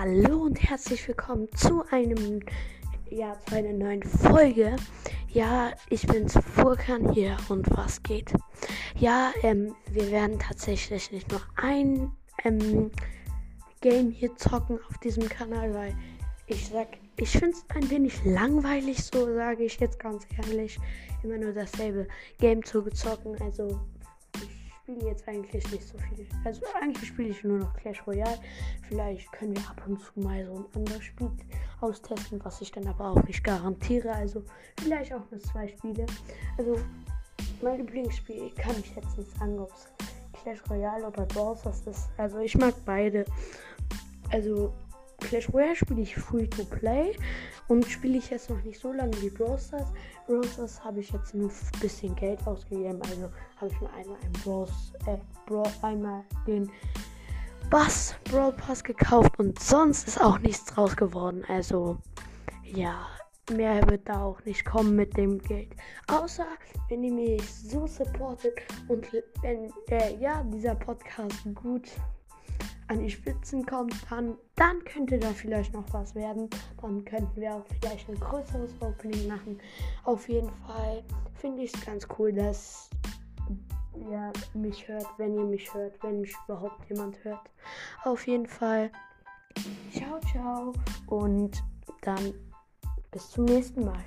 Hallo und herzlich willkommen zu einem, ja, zu einer neuen Folge. Ja, ich bin's Furkan hier und was geht? Ja, ähm, wir werden tatsächlich nicht nur ein ähm, Game hier zocken auf diesem Kanal, weil ich sag, ich find's ein wenig langweilig, so sage ich jetzt ganz ehrlich, immer nur dasselbe Game zu zocken. Also spiele jetzt eigentlich nicht so viel. Also eigentlich spiele ich nur noch Clash Royale. Vielleicht können wir ab und zu mal so ein anderes Spiel austesten, was ich dann aber auch nicht garantiere. Also vielleicht auch nur zwei Spiele. Also mein Lieblingsspiel kann ich jetzt nicht sagen, ob es Clash Royale oder Brawl ist. Also ich mag beide. Also Clash Royale spiele ich free to play und spiele ich jetzt noch nicht so lange wie Brawl Stars. Brawl Stars habe ich jetzt nur ein bisschen Geld ausgegeben, also habe ich mir einmal ein Brawl, äh, Brawl, einmal den Bass Brawl Pass gekauft und sonst ist auch nichts draus geworden. Also ja, mehr wird da auch nicht kommen mit dem Geld. Außer wenn ihr mich so supportet und wenn äh, ja dieser Podcast gut an die Spitzen kommt, dann, dann könnte da vielleicht noch was werden. Dann könnten wir auch vielleicht ein größeres Opening machen. Auf jeden Fall finde ich es ganz cool, dass ihr mich hört, wenn ihr mich hört, wenn mich überhaupt jemand hört. Auf jeden Fall. Ciao, ciao. Und dann bis zum nächsten Mal.